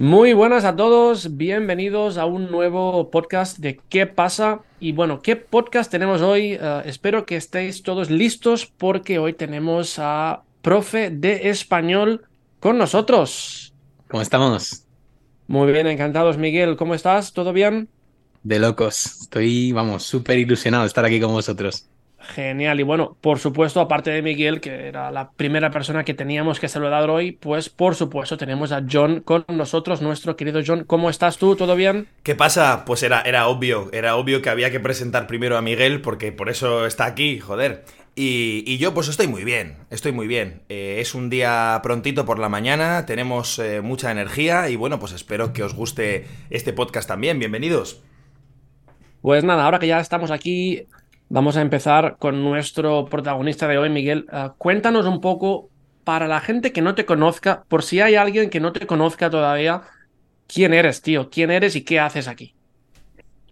Muy buenas a todos, bienvenidos a un nuevo podcast de ¿Qué pasa? Y bueno, ¿qué podcast tenemos hoy? Eh, espero que estéis todos listos porque hoy tenemos a profe de español con nosotros. ¿Cómo estamos? Muy bien, encantados Miguel, ¿cómo estás? ¿Todo bien? De locos, estoy, vamos, súper ilusionado de estar aquí con vosotros. Genial. Y bueno, por supuesto, aparte de Miguel, que era la primera persona que teníamos que saludar hoy, pues por supuesto tenemos a John con nosotros, nuestro querido John. ¿Cómo estás tú? ¿Todo bien? ¿Qué pasa? Pues era, era obvio, era obvio que había que presentar primero a Miguel, porque por eso está aquí, joder. Y, yo pues estoy muy bien, estoy muy bien. Eh, es un día prontito por la mañana, tenemos eh, mucha energía y bueno, pues espero que os guste este podcast también. Bienvenidos. Pues nada, ahora que ya estamos aquí, Vamos a empezar con nuestro protagonista de hoy, Miguel. Ah, cuéntanos un poco, para la gente que no te conozca, por si hay alguien que no te conozca todavía, ¿quién eres, tío? ¿Quién eres y qué haces aquí?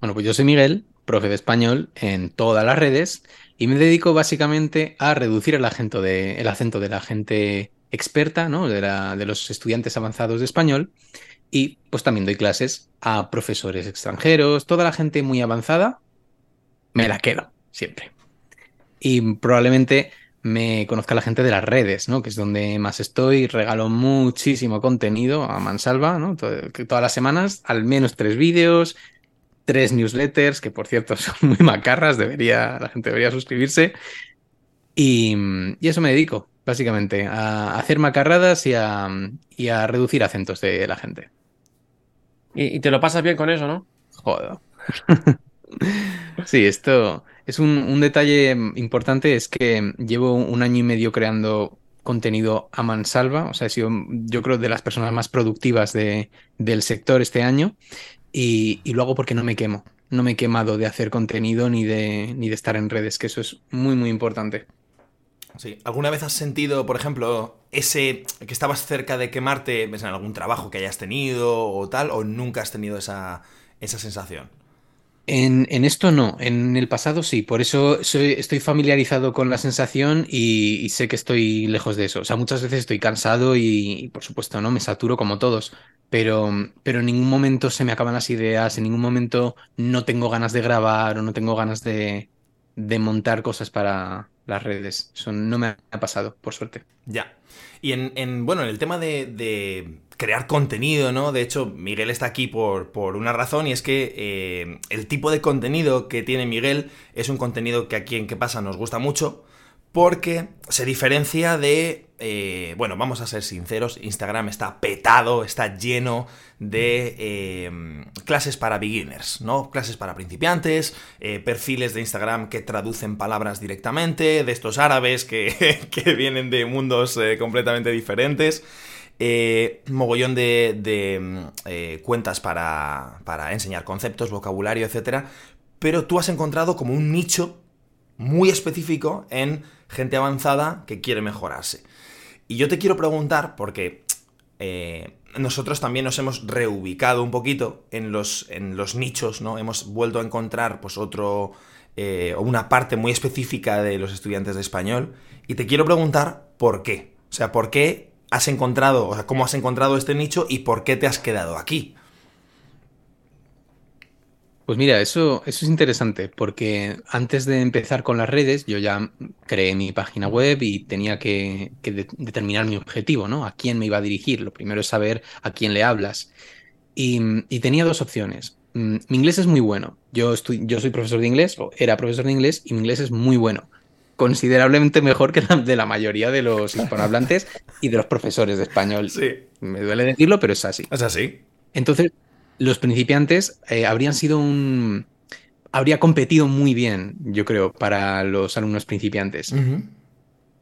Bueno, pues yo soy Miguel, profe de español en todas las redes y me dedico básicamente a reducir el acento de, el acento de la gente experta, ¿no? De, de los estudiantes avanzados de español. Y pues también doy clases a profesores extranjeros, toda la gente muy avanzada, me la quedo siempre. Y probablemente me conozca la gente de las redes, ¿no? Que es donde más estoy. Regalo muchísimo contenido a Mansalva, ¿no? todas las semanas, al menos tres vídeos, tres newsletters, que por cierto son muy macarras, debería, la gente debería suscribirse. Y, eso me dedico, básicamente, a hacer macarradas y a, y a reducir acentos de la gente. Y, y te lo pasas bien con eso, ¿no? Joder. sí, esto, es un, detalle importante, es que llevo un año y medio creando contenido a mansalva, o sea, he sido yo creo de las personas más productivas de, del sector este año y, y, lo hago porque no me quemo, no me he quemado de hacer contenido ni de, ni de estar en redes, que eso es muy, muy importante. Sí. ¿Alguna vez has sentido, por ejemplo, ese que estabas cerca de quemarte en algún trabajo que hayas tenido o tal, o nunca has tenido esa, esa sensación? En, esto no, en el pasado sí, por eso estoy familiarizado con la sensación y, sé que estoy lejos de eso. O sea, muchas veces estoy cansado y, por supuesto no, me saturo como todos, pero, pero en ningún momento se me acaban las ideas, en ningún momento no tengo ganas de grabar o no tengo ganas de, de montar cosas para las redes. Eso no me ha pasado, por suerte. Ya. Y en, bueno, en el tema de, crear contenido, ¿no? De hecho, Miguel está aquí por, por una razón y es que eh, el tipo de contenido que tiene Miguel es un contenido que aquí en ¿Qué pasa? nos gusta mucho porque se diferencia de eh, bueno, vamos a ser sinceros, Instagram está petado, está lleno de eh, clases para beginners, ¿no? Clases para principiantes, perfiles de Instagram que traducen palabras directamente, de estos árabes que, vienen de mundos completamente diferentes. Mogollón de, cuentas para, para enseñar conceptos, vocabulario, etc. Pero tú has encontrado como un nicho muy específico en gente avanzada que quiere mejorarse. Y yo te quiero preguntar, porque eh, nosotros también nos hemos reubicado un poquito en los, en los nichos, ¿no? Hemos vuelto a encontrar, pues, otro. Eh, una parte muy específica de los estudiantes de español. Y te quiero preguntar por qué. O sea, ¿por qué has encontrado, o sea, cómo has encontrado este nicho y por qué te has quedado aquí? Pues mira, eso, eso es interesante porque antes de empezar con las redes yo ya creé mi página web y tenía que, determinar mi objetivo, ¿no? A quién me iba a dirigir. Lo primero es saber a quién le hablas. Y, tenía dos opciones. Mm, mi inglés es muy bueno. Yo, estoy, yo soy profesor de inglés, o era profesor de inglés, y mi inglés es muy bueno. Considerablemente mejor que de la mayoría de los hispanohablantes y de los profesores de español. Sí. Me duele decirlo, pero es así. Es así. Entonces, los principiantes eh, habrían sido un... habría competido muy bien, yo creo, para los alumnos principiantes.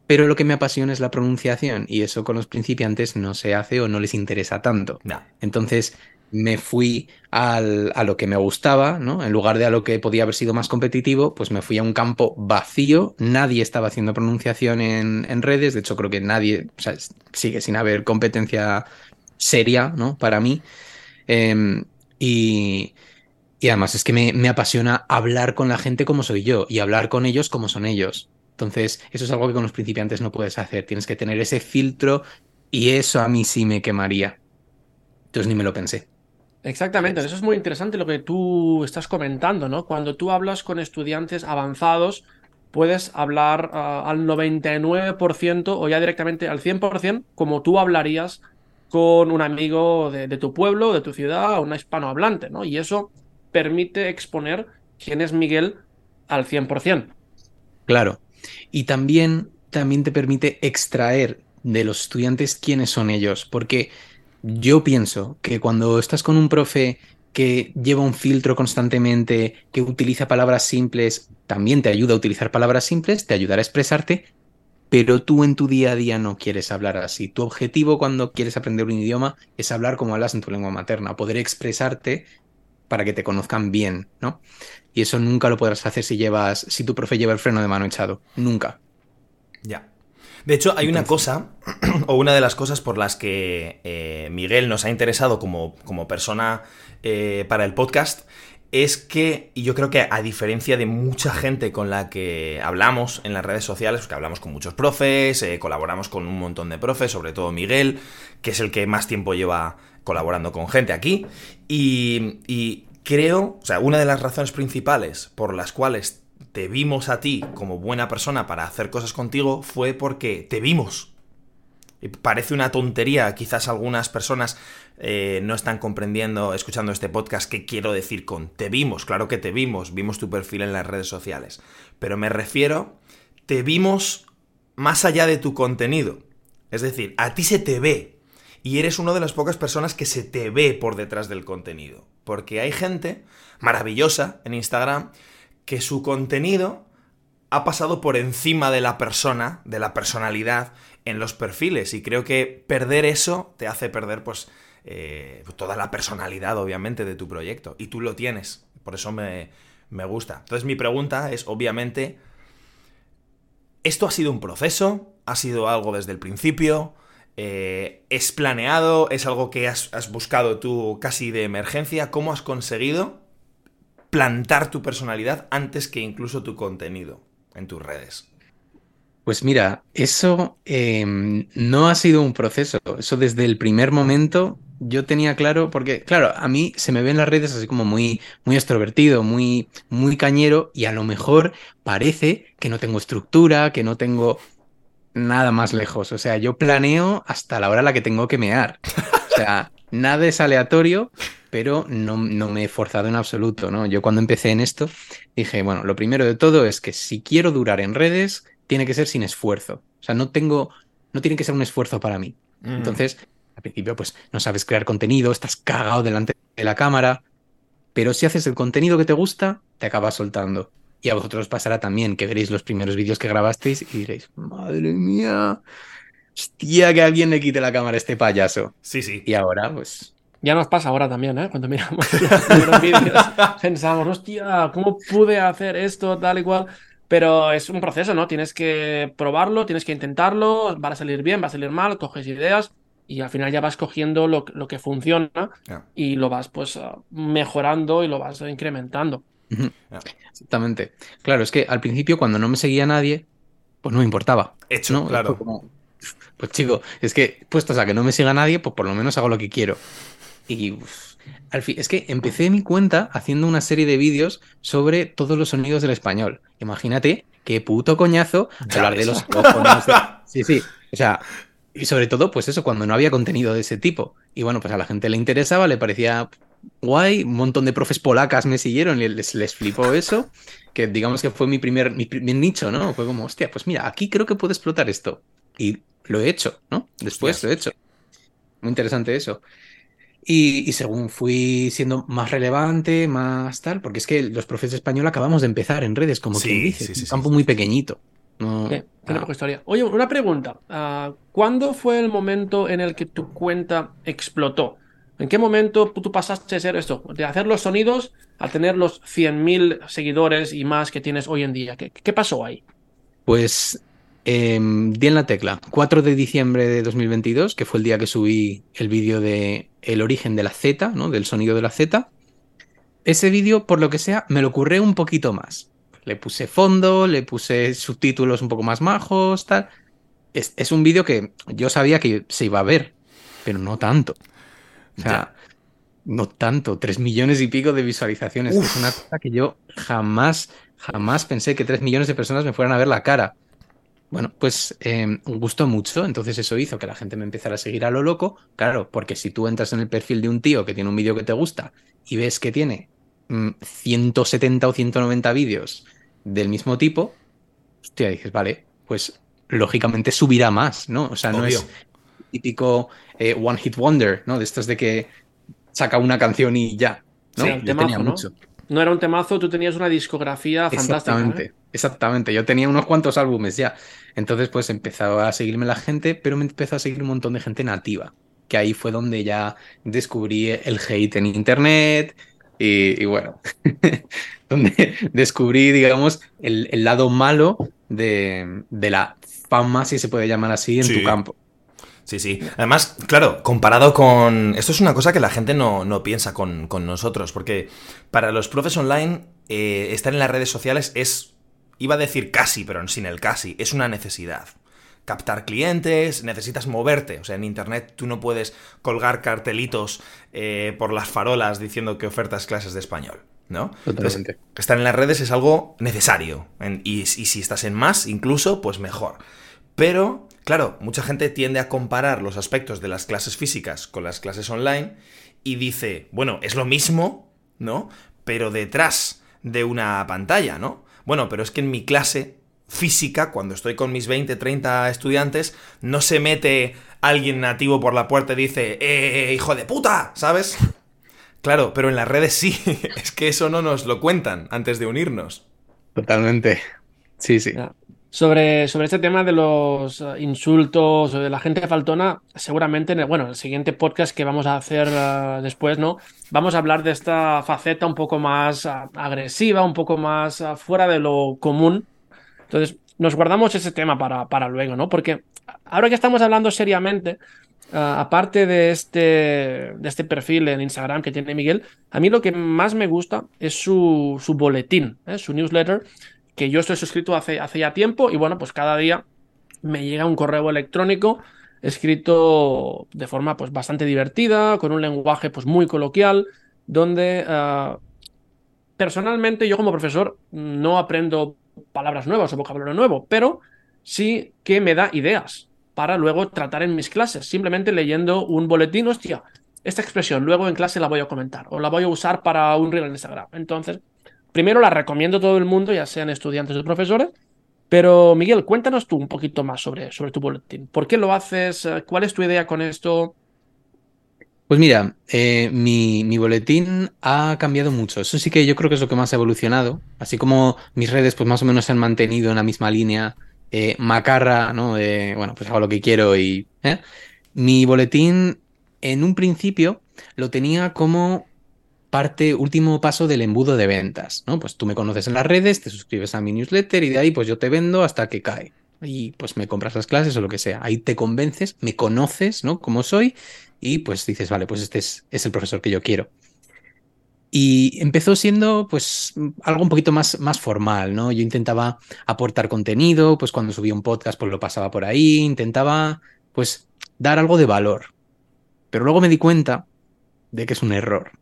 Pero lo que me apasiona es la pronunciación y eso con los principiantes no se hace o no les interesa tanto. Entonces me fui a lo que me gustaba, ¿no? En lugar de a lo que podía haber sido más competitivo, pues me fui a un campo vacío. Nadie estaba haciendo pronunciación en, redes. De hecho, creo que nadie, o sea, sigue sin haber competencia seria, ¿no? Para mí. Em, y, además es que me, apasiona hablar con la gente como soy yo y hablar con ellos como son ellos. Entonces, eso es algo que con los principiantes no puedes hacer. Tienes que tener ese filtro y eso a mí sí me quemaría. Entonces ni me lo pensé. Exactamente, eso es muy interesante lo que tú estás comentando, ¿no? Cuando tú hablas con estudiantes avanzados, puedes hablar ah, al 99% o ya directamente al 100% como tú hablarías con un amigo de, de tu pueblo, de tu ciudad, un hispanohablante, ¿no? Y eso permite exponer quién es Miguel al 100%. Claro. Y también, también te permite extraer de los estudiantes quiénes son ellos, porque yo pienso que cuando estás con un profe que lleva un filtro constantemente, que utiliza palabras simples, también te ayuda a utilizar palabras simples, te ayudará a expresarte, pero tú en tu día a día no quieres hablar así. Tu objetivo cuando quieres aprender un idioma es hablar como hablas en tu lengua materna, poder expresarte para que te conozcan bien, ¿no? Y eso nunca lo podrás hacer si llevas, si tu profe lleva el freno de mano echado, nunca. Ya. De hecho, hay una cosa, o una de las cosas por las que eh, Miguel nos ha interesado como, como persona eh, para el podcast, es que, y yo creo que a diferencia de mucha gente con la que hablamos en las redes sociales, porque hablamos con muchos profes, eh, colaboramos con un montón de profes, sobre todo Miguel, que es el que más tiempo lleva colaborando con gente aquí, y, y creo, o sea, una de las razones principales por las cuales te vimos a ti como buena persona para hacer cosas contigo fue porque te vimos. Y parece una tontería, quizás algunas personas eh, no están comprendiendo, escuchando este podcast, qué quiero decir con te vimos. Claro que te vimos, vimos tu perfil en las redes sociales. Pero me refiero, te vimos más allá de tu contenido. Es decir, a ti se te ve. Y eres una de las pocas personas que se te ve por detrás del contenido. Porque hay gente maravillosa en Instagram que su contenido ha pasado por encima de la persona, de la personalidad en los perfiles. Y creo que perder eso te hace perder, pues, eh, toda la personalidad, obviamente, de tu proyecto. Y tú lo tienes. Por eso me, me gusta. Entonces, mi pregunta es, obviamente, ¿esto ha sido un proceso? ¿Ha sido algo desde el principio? Eh, ¿Es planeado? ¿Es algo que has, has buscado tú casi de emergencia? ¿Cómo has conseguido plantar tu personalidad antes que incluso tu contenido en tus redes? Pues mira, eso em, no ha sido un proceso. Eso desde el primer momento yo tenía claro, porque claro, a mí se me ven las redes así como muy, muy extrovertido, muy, muy cañero, y a lo mejor parece que no tengo estructura, que no tengo nada más lejos. O sea, yo planeo hasta la hora a la que tengo que mear. O sea, nada es aleatorio pero no, me he forzado en absoluto, ¿no? Yo cuando empecé en esto dije, bueno, lo primero de todo es que si quiero durar en redes, tiene que ser sin esfuerzo. O sea, no tengo, no tiene que ser un esfuerzo para mí. Entonces, al principio, pues no sabes crear contenido, estás cagado delante de la cámara, pero si haces el contenido que te gusta, te acabas soltando. Y a vosotros pasará también que veréis los primeros vídeos que grabasteis y diréis, madre mía, hostia, que alguien le quite la cámara a este payaso. Sí, sí. Y ahora, pues, ya nos pasa ahora también, ¿eh? Cuando miramos los vídeos, pensamos, hostia, ¿cómo pude hacer esto, tal y cual? Pero es un proceso, ¿no? Tienes que probarlo, tienes que intentarlo, va a salir bien, va a salir mal, coges ideas y al final ya vas cogiendo lo, lo que funciona y lo vas pues mejorando y lo vas incrementando. Exactamente. Claro, es que al principio cuando no me seguía nadie, pues no me importaba. Hecho, ¿no? claro. pues chico, es que puestos a que no me siga nadie, pues por lo menos hago lo que quiero. Y al fin, es que empecé mi cuenta haciendo una serie de vídeos sobre todos los sonidos del español. Imagínate qué puto coñazo hablar de los Sí, sí. O sea, y sobre todo, pues eso, cuando no había contenido de ese tipo. Y bueno, pues a la gente le interesaba, le parecía guay. Un montón de profes polacas me siguieron y les, les flipó eso. Que digamos que fue mi primer, mi primer nicho, ¿no? Fue como, hostia, pues mira, aquí creo que puedo explotar esto. Y lo he hecho, ¿no? Después lo he hecho. Muy interesante eso. Y, según fui siendo más relevante, más tal, porque es que los profes de español acabamos de empezar en redes, como quien dice, un campo muy pequeñito. No, tiene poca historia. Oye, una pregunta. Ah, ¿Cuándo fue el momento en el que tu cuenta explotó? ¿En qué momento tú pasaste a ser esto? De hacer los sonidos a tener los 100.000 seguidores y más que tienes hoy en día. ¿Qué, qué pasó ahí? Pues eh, di en la tecla. 4 de diciembre de 2022, que fue el día que subí el vídeo de el origen de la Z, ¿no? Del sonido de la Z. Ese vídeo, por lo que sea, me lo ocurre un poquito más. Le puse fondo, le puse subtítulos un poco más majos, tal. Es, es un vídeo que yo sabía que se iba a ver, pero no tanto. O sea, no tanto, tres millones y pico de visualizaciones. que Es una cosa que yo jamás, jamás pensé que tres millones de personas me fueran a ver la cara. Bueno, pues eh, gustó mucho, entonces eso hizo que la gente me empezara a seguir a lo loco. Claro, porque si tú entras en el perfil de un tío que tiene un vídeo que te gusta y ves que tiene 170 mm, o 190 vídeos del mismo tipo, hostia, dices, vale, pues lógicamente subirá más, ¿no? O sea, no es típico eh, One Hit Wonder, ¿no? De estos de que saca una canción y ya. ¿no? Sí, tenía mucho. No era un temazo, tú tenías una discografía fantástica. Exactamente, ¿eh? Exactamente. Yo tenía unos cuantos álbumes ya. Entonces, pues empezaba a seguirme la gente, pero me empezó a seguir un montón de gente nativa. Que ahí fue donde ya descubrí el hate en internet. Y, bueno, donde descubrí, digamos, el, lado malo de, la fama, si se puede llamar así, en tu campo. Sí, sí. Además, claro, comparado con... Esto es una cosa que la gente no, piensa con, nosotros, porque para los profes online, eh, estar en las redes sociales es, iba a decir casi, pero sin el casi, es una necesidad. Captar clientes, necesitas moverte. O sea, en Internet tú no puedes colgar cartelitos eh, por las farolas diciendo que ofertas clases de español. ¿no? Totalmente. estar en las redes es algo necesario. y, y si estás en más, incluso, pues mejor. Pero Claro, mucha gente tiende a comparar los aspectos de las clases físicas con las clases online y dice, bueno, es lo mismo, ¿no? Pero detrás de una pantalla, ¿no? Bueno, pero es que en mi clase física, cuando estoy con mis 20, 30 estudiantes, no se mete alguien nativo por la puerta y dice, ¡eh, eh, eh hijo de puta! ¿Sabes? Claro, pero en las redes sí, es que eso no nos lo cuentan antes de unirnos. Totalmente. Sí, sí. Sobre, sobre este tema de los eh, insultos o de la gente faltona, seguramente en el, siguiente podcast que vamos a hacer eh, después, ¿no? Vamos a hablar de esta faceta un poco más eh, agresiva, un poco más fuera de lo común. Entonces, nos guardamos ese tema para, para luego, ¿no? Porque ahora que estamos hablando seriamente, aparte de este, de este perfil en Instagram que tiene Miguel, a mí lo que más me gusta es su, su boletín, su newsletter que yo estoy suscrito hace, hace ya tiempo y bueno, pues cada día me llega un correo electrónico escrito de forma pues bastante divertida, con un lenguaje pues muy coloquial, donde uh, personalmente yo como profesor no aprendo palabras nuevas o vocabulario nuevo, pero sí que me da ideas para luego tratar en mis clases, simplemente leyendo un boletín, hostia, esta expresión luego en clase la voy a comentar o la voy a usar para un reel en Instagram. Entonces, Primero la recomiendo a todo el mundo, ya sean estudiantes o profesores. Pero Miguel, cuéntanos tú un poquito más sobre, sobre tu boletín. ¿Por qué lo haces? ¿Cuál es tu idea con esto? Pues mira, eh, mi, boletín ha cambiado mucho. Eso sí que yo creo que es lo que más ha evolucionado. Así como mis redes, pues más o menos se han mantenido en la misma línea. Eh, macarra, ¿no? bueno, pues hago lo que quiero y. ¿eh? Mi boletín, en un principio, lo tenía como parte, último paso del embudo de ventas, ¿no? Pues tú me conoces en las redes, te suscribes a mi newsletter y de ahí pues yo te vendo hasta que cae. Y pues me compras las clases o lo que sea. Ahí te convences, me conoces, ¿no? Como soy y pues dices, vale, pues este es, el profesor que yo quiero. Y empezó siendo pues algo un poquito más, más formal, ¿no? Yo intentaba aportar contenido, pues cuando subía un podcast pues lo pasaba por ahí, intentaba pues dar algo de valor. Pero luego me di cuenta de que es un error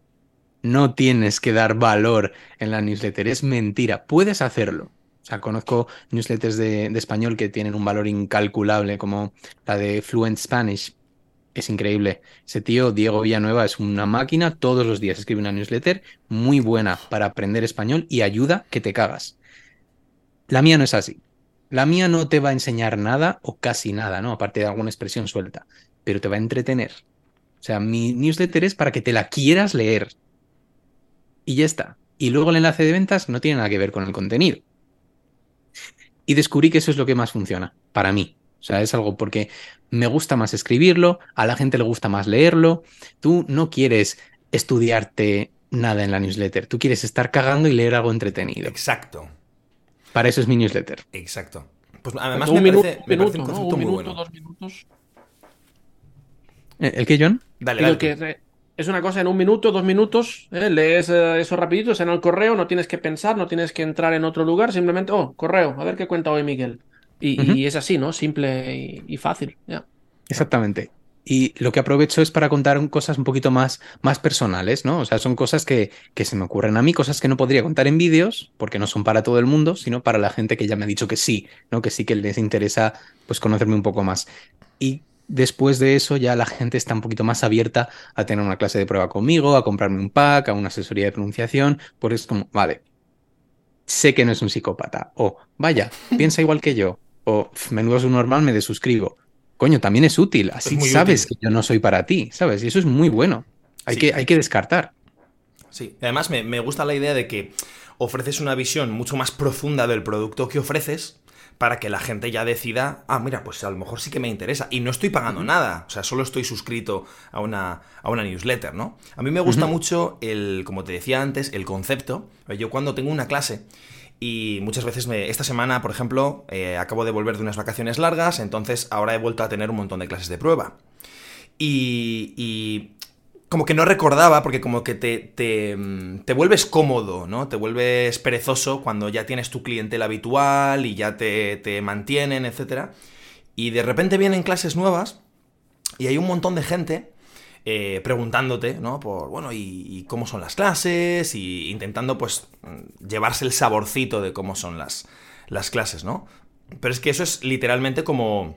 no tienes que dar valor en la newsletter, es mentira, puedes hacerlo. O sea, conozco newsletters de, español que tienen un valor incalculable, como la de Fluent Spanish. Es increíble. Ese tío, Diego Villanueva, es una máquina, todos los días escribe una newsletter muy buena para aprender español y ayuda que te cagas. La mía no es así. La mía no te va a enseñar nada o casi nada, ¿no? Aparte de alguna expresión suelta, pero te va a entretener. O sea, mi newsletter es para que te la quieras leer, y ya está. Y luego el enlace de ventas no tiene nada que ver con el contenido. Y descubrí que eso es lo que más funciona para mí. O sea, es algo porque me gusta más escribirlo, a la gente le gusta más leerlo. Tú no quieres estudiarte nada en la newsletter, tú quieres estar cagando y leer algo entretenido. Exacto. Para eso es mi newsletter. Exacto. Pues además me, parece, me parece, un concepto muy bueno. Dos minutos. ¿El qué, John? Dale, dale es una cosa en un minuto, dos minutos, ¿eh? lees eh, eso rapidito, en el correo, no tienes que pensar, no tienes que entrar en otro lugar, simplemente, oh, correo, a ver qué cuenta hoy Miguel. Y, es así, ¿no? Simple y, fácil. Exactamente. y lo que aprovecho es para contar cosas un poquito más, más personales, ¿no? O sea, son cosas que, que se me ocurren a mí, cosas que no podría contar en vídeos, porque no son para todo el mundo, sino para la gente que ya me ha dicho que sí, ¿no? Que sí que les interesa pues conocerme un poco más. Y después de eso ya la gente está un poquito más abierta a tener una clase de prueba conmigo, a comprarme un pack, a una asesoría de pronunciación, porque es como, vale, sé que no es un psicópata, o vaya, piensa igual que yo, o menudo es un normal, me desuscribo coño, también es útil. Así sabes que yo no soy para ti, ¿sabes? Y eso es muy bueno. Hay, que, hay que descartar. Sí, además me, me gusta la idea de que ofreces una visión mucho más profunda del producto que ofreces para que la gente ya decida, ah, mira, pues a lo mejor sí que me interesa. Y no estoy pagando nada, o sea, solo estoy suscrito a una, a una newsletter, ¿no? A mí me gusta mucho el, como te decía antes, el concepto. Yo cuando tengo una clase y muchas veces me, esta semana, por ejemplo, eh, acabo de volver de unas vacaciones largas, entonces ahora he vuelto a tener un montón de clases de prueba. Y, y como que no recordaba, porque como que te, te, te, vuelves cómodo, ¿no? Te vuelves perezoso cuando ya tienes tu clientela habitual y ya te, te mantienen, etc. Y de repente vienen clases nuevas y hay un montón de gente eh, preguntándote, ¿no? Por, bueno, y, cómo son las clases, y intentando, pues, llevarse el saborcito de cómo son las, las clases, ¿no? Pero es que eso es literalmente como...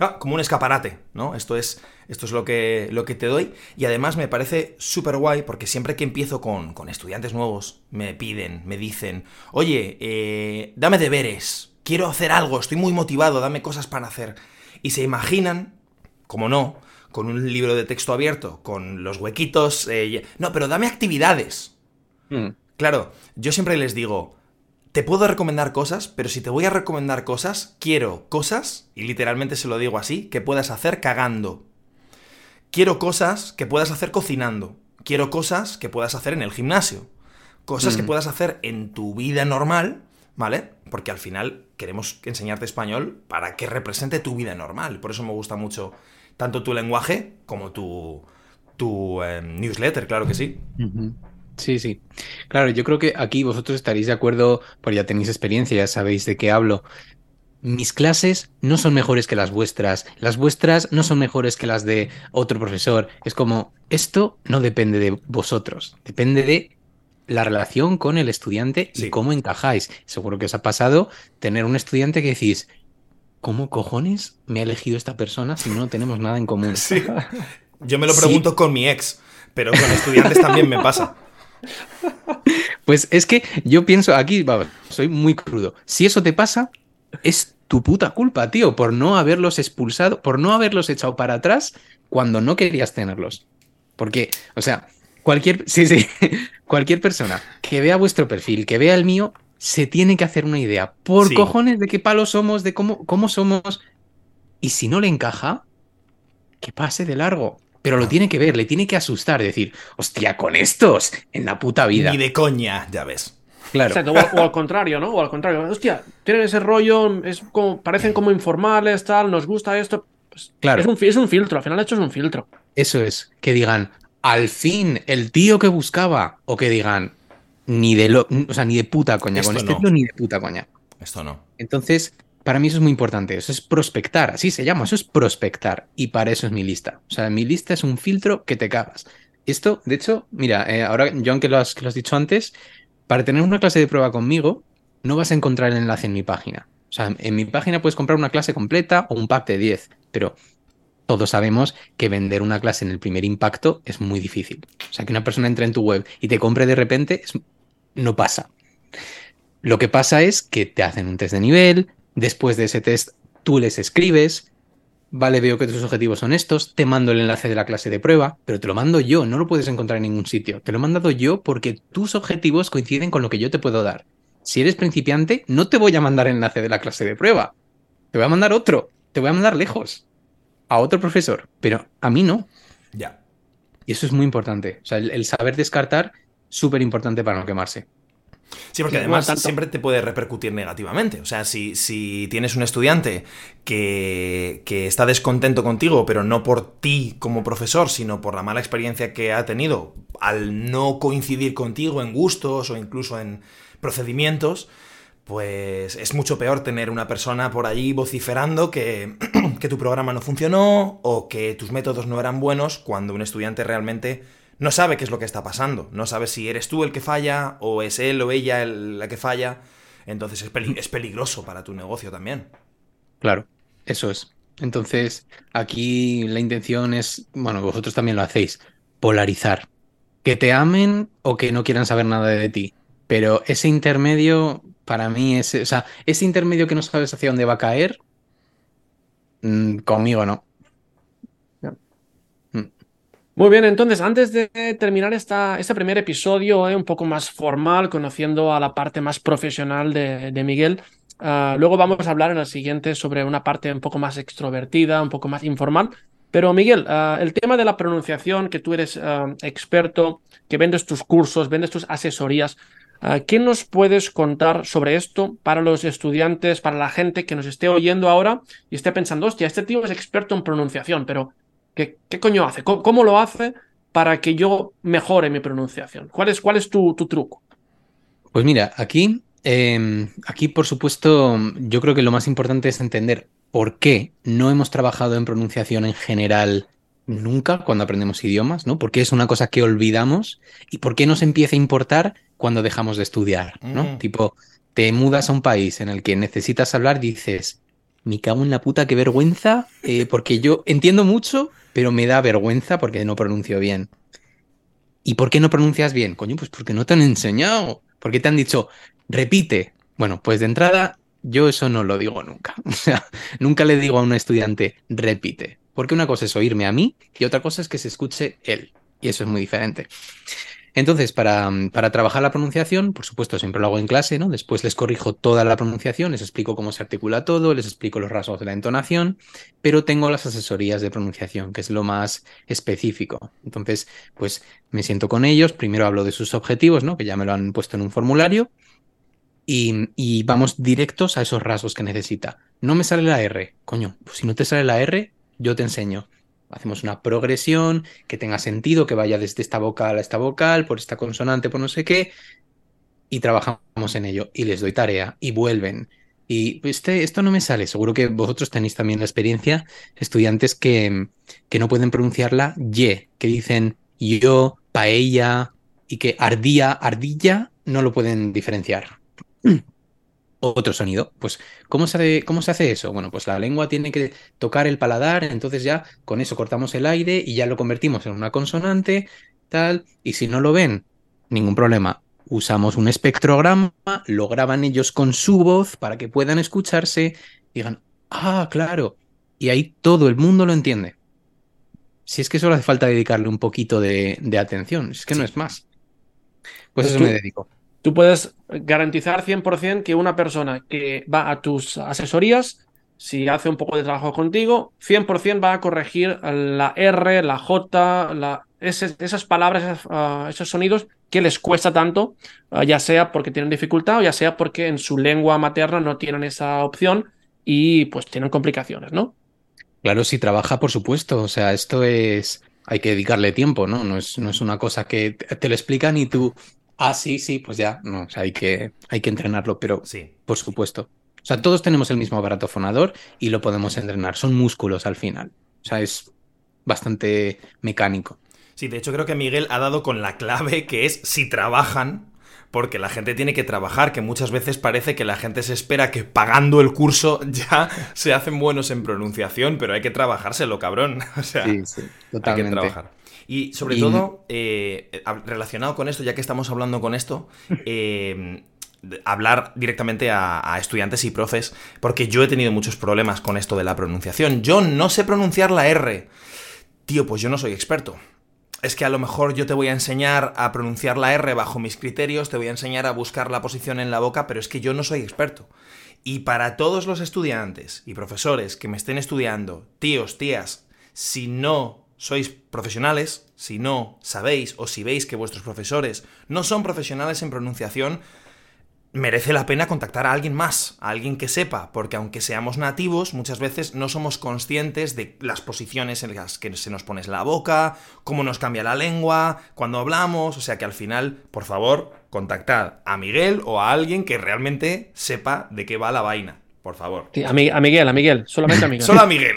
Ah, como un escaparate, ¿no? Esto es, esto es lo, que, lo que te doy. Y además me parece súper guay porque siempre que empiezo con, con, estudiantes nuevos, me piden, me dicen, oye, eh, dame deberes, quiero hacer algo, estoy muy motivado, dame cosas para hacer. Y se imaginan, como no, con un libro de texto abierto, con los huequitos. Eh, no, pero dame actividades. Hmm. Claro, yo siempre les digo, te puedo recomendar cosas, pero si te voy a recomendar cosas, quiero cosas, y literalmente se lo digo así, que puedas hacer cagando. Quiero cosas que puedas hacer cocinando. Quiero cosas que puedas hacer en el gimnasio. Cosas que hmm. puedas hacer en tu vida normal, ¿vale? Porque al final queremos enseñarte español para que represente tu vida normal. Por eso me gusta mucho tanto tu lenguaje como tu, tu em, newsletter, claro que sí. Sí, sí. Claro, yo creo que aquí vosotros estaréis de acuerdo, porque ya tenéis experiencia, ya sabéis de qué hablo. Mis clases no son mejores que las vuestras, las vuestras no son mejores que las de otro profesor. Es como, esto no depende de vosotros, depende de la relación con el estudiante y cómo encajáis. Seguro que os ha pasado tener un estudiante que decís, ¿cómo cojones me ha elegido esta persona si no tenemos nada en común? Sí. Yo me lo pregunto con mi ex, pero con estudiantes también me pasa. Pues es que yo pienso, aquí soy muy crudo. Si eso te pasa, es tu puta culpa, tío, por no haberlos expulsado, por no haberlos echado para atrás cuando no querías tenerlos. Porque, o sea, cualquier, sí, sí, cualquier persona que vea vuestro perfil, que vea el mío, se tiene que hacer una idea por cojones de qué palo somos, de cómo, cómo somos. Y si no le encaja, que pase de largo. Pero lo tiene que ver, le tiene que asustar, decir, hostia, con estos, en la puta vida. Ni de coña, ya ves. Claro. o, al contrario, ¿no? O al contrario, hostia, tienen ese rollo, es como, parecen como informales, tal, nos gusta esto. Pues, claro. Es un, es un filtro, al final hecho es un filtro. Eso es, que digan, al fin, el tío que buscaba, o que digan, ni de lo, o sea, ni de puta coña, con este tío ni de puta coña. Esto no. Entonces, para mí eso es muy importante, eso es prospectar, así se llama, eso es prospectar, y para eso es mi lista. O sea, mi lista es un filtro que te cagas. Esto, de hecho, mira, eh, ahora, John, que lo, has, que lo has dicho antes, para tener una clase de prueba conmigo, no vas a encontrar el enlace en mi página. O sea, en mi página puedes comprar una clase completa o un pack de 10, pero todos sabemos que vender una clase en el primer impacto es muy difícil. O sea, que una persona entre en tu web y te compre de repente no pasa. Lo que pasa es que te hacen un test de nivel, después de ese test tú les escribes, vale, veo que tus objetivos son estos, te mando el enlace de la clase de prueba, pero te lo mando yo, no lo puedes encontrar en ningún sitio. Te lo he mandado yo porque tus objetivos coinciden con lo que yo te puedo dar. Si eres principiante, no te voy a mandar el enlace de la clase de prueba. Te voy a mandar otro, te voy a mandar lejos, a otro profesor, pero a mí no. Ya. Y eso es muy importante. O sea, el saber descartar súper importante para no quemarse. Sí, porque además siempre te puede repercutir negativamente. O sea, si, si tienes un estudiante que, que, está descontento contigo, pero no por ti como profesor, sino por la mala experiencia que ha tenido al no coincidir contigo en gustos o incluso en procedimientos, pues es mucho peor tener una persona por ahí vociferando que, que tu programa no funcionó o que tus métodos no eran buenos cuando un estudiante realmente no sabe qué es lo que está pasando. No sabe si eres tú el que falla o es él o ella la que falla. Entonces es, es peligroso para tu negocio también. Claro, eso es. Entonces, aquí la intención es, bueno, vosotros también lo hacéis, polarizar. Que te amen o que no quieran saber nada de ti. Pero ese intermedio, para mí, es, o sea, ese intermedio que no sabes hacia dónde va a caer, mm, conmigo no. Muy bien, entonces antes de terminar este primer episodio eh, un poco más formal, conociendo a la parte más profesional de, de Miguel, Ah, luego vamos a hablar en el siguiente sobre una parte un poco más extrovertida, un poco más informal. Pero Miguel, ah, el tema de la pronunciación, que tú eres ah, experto, que vendes tus cursos, vendes tus asesorías, ¿qué nos puedes contar sobre esto para los estudiantes, para la gente que nos esté oyendo ahora y esté pensando, hostia, este tío es experto en pronunciación, pero ¿qué, qué coño hace? ¿Cómo, lo hace para que yo mejore mi pronunciación? ¿Cuál es, cuál es tu, tu truco? Pues mira, aquí Em, aquí, por supuesto, yo creo que lo más importante es entender por qué no hemos trabajado en pronunciación en general nunca cuando aprendemos idiomas, ¿no? Porque es una cosa que olvidamos y por qué nos empieza a importar cuando dejamos de estudiar, ¿no? Mm. Tipo, te mudas a un país en el que necesitas hablar, dices, me cago en la puta, qué vergüenza, eh, porque yo entiendo mucho, pero me da vergüenza porque no pronuncio bien. ¿Y por qué no pronuncias bien? Coño, pues porque no te han enseñado. Porque te han dicho, repite. Bueno, pues de entrada, yo eso no lo digo nunca. O sea, nunca le digo a un estudiante, repite. Porque una cosa es oírme a mí y otra cosa es que se escuche él. Y eso es muy diferente. Entonces, para, para, trabajar la pronunciación, por supuesto, siempre lo hago en clase, ¿no? Después les corrijo toda la pronunciación, les explico cómo se articula todo, les explico los rasgos de la entonación, pero tengo las asesorías de pronunciación, que es lo más específico. Entonces, pues me siento con ellos, primero hablo de sus objetivos, ¿no? Que ya me lo han puesto en un formulario, y, vamos directos a esos rasgos que necesita. No me sale la R, coño, pues si no te sale la R, yo te enseño. Hacemos una progresión que tenga sentido, que vaya desde esta vocal a esta vocal, por esta consonante, por no sé qué, y trabajamos en ello. Y les doy tarea, y vuelven. Y este, esto no me sale, seguro que vosotros tenéis también la experiencia, estudiantes que, que no pueden pronunciar la Y, que dicen yo, paella, y que ardía, ardilla, no lo pueden diferenciar. Otro sonido. Pues, ¿cómo se, ¿cómo se hace eso? Bueno, pues la lengua tiene que tocar el paladar, entonces ya con eso cortamos el aire y ya lo convertimos en una consonante, tal. Y si no lo ven, ningún problema. Usamos un espectrograma, lo graban ellos con su voz para que puedan escucharse, digan, ah, claro. Y ahí todo el mundo lo entiende. Si es que solo hace falta dedicarle un poquito de, atención, es que no es más. Pues, eso me dedico. Tú puedes garantizar 100% que una persona que va a tus asesorías, si hace un poco de trabajo contigo, 100% va a corregir la R, la J, esas palabras, ah, esos sonidos que les cuesta tanto, ah, ya sea porque tienen dificultad o ya sea porque en su lengua materna no tienen esa opción y pues tienen complicaciones, ¿no? Claro, si trabaja, por supuesto. O sea, esto es. Hay que dedicarle tiempo, ¿no? No es, no es una cosa que te lo explican y tú Ah, sí, sí, pues ya, no, o sea, hay que, hay que entrenarlo, pero sí. por supuesto. O sea, todos tenemos el mismo aparato fonador y lo podemos entrenar. Son músculos al final. O sea, es bastante mecánico. Sí, de hecho creo que Miguel ha dado con la clave que es si trabajan, porque la gente tiene que trabajar, que muchas veces parece que la gente se espera que pagando el curso ya se hacen buenos en pronunciación, pero hay que trabajárselo, cabrón. O sea, sí, sí, totalmente. hay que trabajar. Y sobre todo, eh, relacionado con esto, ya que estamos hablando con esto, eh, hablar directamente a, estudiantes y profes, porque yo he tenido muchos problemas con esto de la pronunciación. Yo no sé pronunciar la R. Tío, pues yo no soy experto. Es que a lo mejor yo te voy a enseñar a pronunciar la R bajo mis criterios, te voy a enseñar a buscar la posición en la boca, pero es que yo no soy experto. Y para todos los estudiantes y profesores que me estén estudiando, tíos, tías, si no sois profesionales, si no sabéis o si veis que vuestros profesores no son profesionales en pronunciación, merece la pena contactar a alguien más, a alguien que sepa, porque aunque seamos nativos, muchas veces no somos conscientes de las posiciones en las que se nos pone la boca, cómo nos cambia la lengua, cuando hablamos, o sea que al final, por favor, contactad a Miguel o a alguien que realmente sepa de qué va la vaina. por favor. a, Miguel, a Miguel, solamente a Miguel. Solo a Miguel.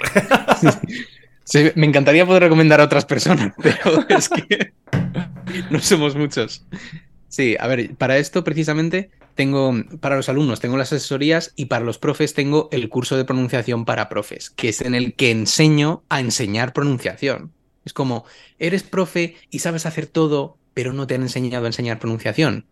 me encantaría poder recomendar a otras personas, pero es que no somos muchos. Sí, a ver, para esto precisamente tengo, para los alumnos tengo las asesorías y para los profes tengo el curso de pronunciación para profes, que es en el que enseño a enseñar pronunciación. Es como, eres profe y sabes hacer todo, pero no te han enseñado a enseñar pronunciación.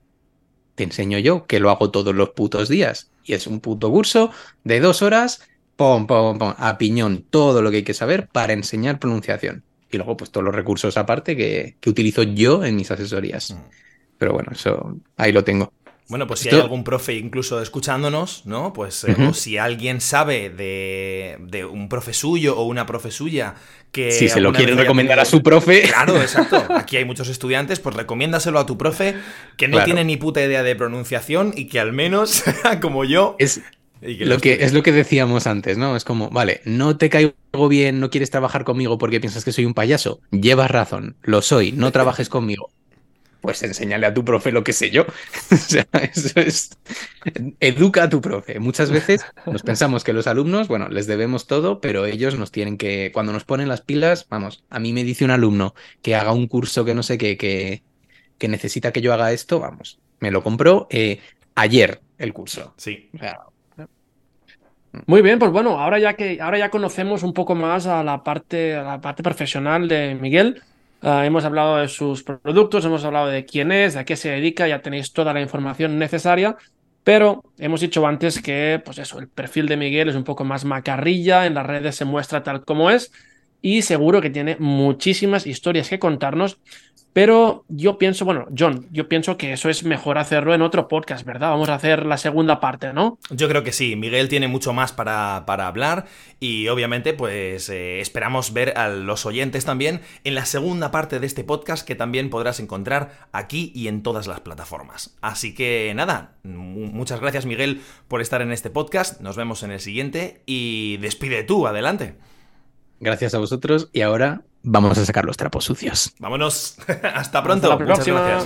Te enseño yo, que lo hago todos los putos días. Y es un puto curso de dos horas, pom, pom, pom, a piñón, todo lo que hay que saber para enseñar pronunciación. Y luego, pues todos los recursos aparte que, que utilizo yo en mis asesorías. Mm. Pero bueno, eso ahí lo tengo. Bueno, pues si hay algún profe incluso escuchándonos, ¿no? Pues eh, o si alguien sabe de, de, un profe suyo o una profe suya que... Si se lo quieren recomendar a su profe. Claro, exacto. Aquí hay muchos estudiantes, pues recomiéndaselo a tu profe que no tiene ni puta idea de pronunciación y que al menos, como yo... Es... lo que, es lo que decíamos antes, ¿no? Es como, vale, no te caigo bien, no quieres trabajar conmigo porque piensas que soy un payaso. Llevas razón, lo soy, no trabajes conmigo pues enséñale a tu profe lo que sé yo. o sea, eso es. Educa a tu profe. Muchas veces nos pensamos que los alumnos, bueno, les debemos todo, pero ellos nos tienen que. Cuando nos ponen las pilas, vamos, a mí me dice un alumno que haga un curso que no sé qué, que, que necesita que yo haga esto, vamos, me lo compró eh, ayer el curso. Sí. muy bien, pues bueno, ahora ya que ahora ya conocemos un poco más a la parte, a la parte profesional de Miguel. Ah, hemos hablado de sus productos, hemos hablado de quién es, a qué se dedica, ya tenéis toda la información necesaria. Pero hemos dicho antes que, pues eso, el perfil de Miguel es un poco más macarrilla, en las redes se muestra tal como es y seguro que tiene muchísimas historias que contarnos. Pero yo pienso, bueno, John, yo pienso que eso es mejor hacerlo en otro podcast, ¿verdad? Vamos a hacer la segunda parte, ¿no? Yo creo que sí, Miguel tiene mucho más para, para hablar y obviamente pues eh, esperamos ver a los oyentes también en la segunda parte de este podcast que también podrás encontrar aquí y en todas las plataformas. Así que nada, muchas gracias Miguel por estar en este podcast, nos vemos en el siguiente y despide tú, adelante. Gracias a vosotros y ahora vamos a sacar los trapos sucios. Vámonos. Hasta pronto. Muchas gracias.